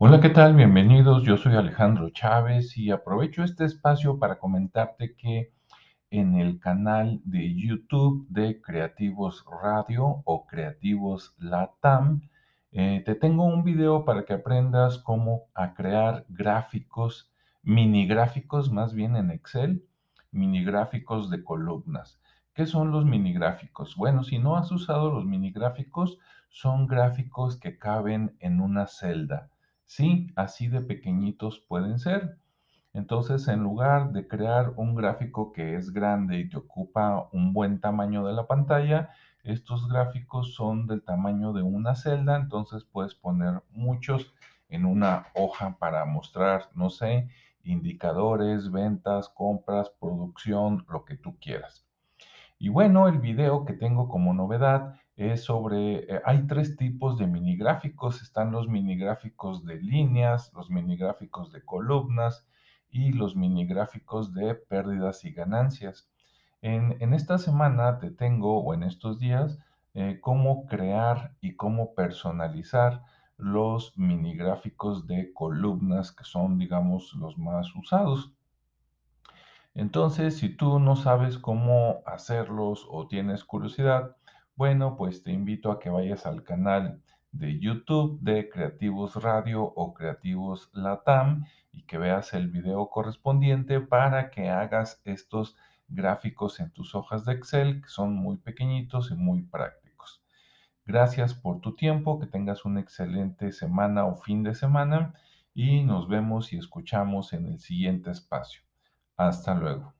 Hola, ¿qué tal? Bienvenidos. Yo soy Alejandro Chávez y aprovecho este espacio para comentarte que en el canal de YouTube de Creativos Radio o Creativos Latam, eh, te tengo un video para que aprendas cómo crear gráficos, mini gráficos más bien en Excel, mini gráficos de columnas. ¿Qué son los mini gráficos? Bueno, si no has usado los mini gráficos, son gráficos que caben en una celda. Sí, así de pequeñitos pueden ser. Entonces, en lugar de crear un gráfico que es grande y te ocupa un buen tamaño de la pantalla, estos gráficos son del tamaño de una celda, entonces puedes poner muchos en una hoja para mostrar, no sé, indicadores, ventas, compras, producción, lo que tú quieras. Y bueno, el video que tengo como novedad es sobre, eh, hay tres tipos de mini gráficos. Están los mini gráficos de líneas, los mini gráficos de columnas y los mini gráficos de pérdidas y ganancias. En, esta semana te tengo, o en estos días, eh, cómo crear y cómo personalizar los mini gráficos de columnas que son, digamos, los más usados. Entonces, si tú no sabes cómo hacerlos o tienes curiosidad, bueno, pues te invito a que vayas al canal de YouTube de Creativos Radio o Creativos Latam y que veas el video correspondiente para que hagas estos gráficos en tus hojas de Excel, que son muy pequeñitos y muy prácticos. Gracias por tu tiempo, que tengas una excelente semana o fin de semana y nos vemos y escuchamos en el siguiente espacio. Hasta luego.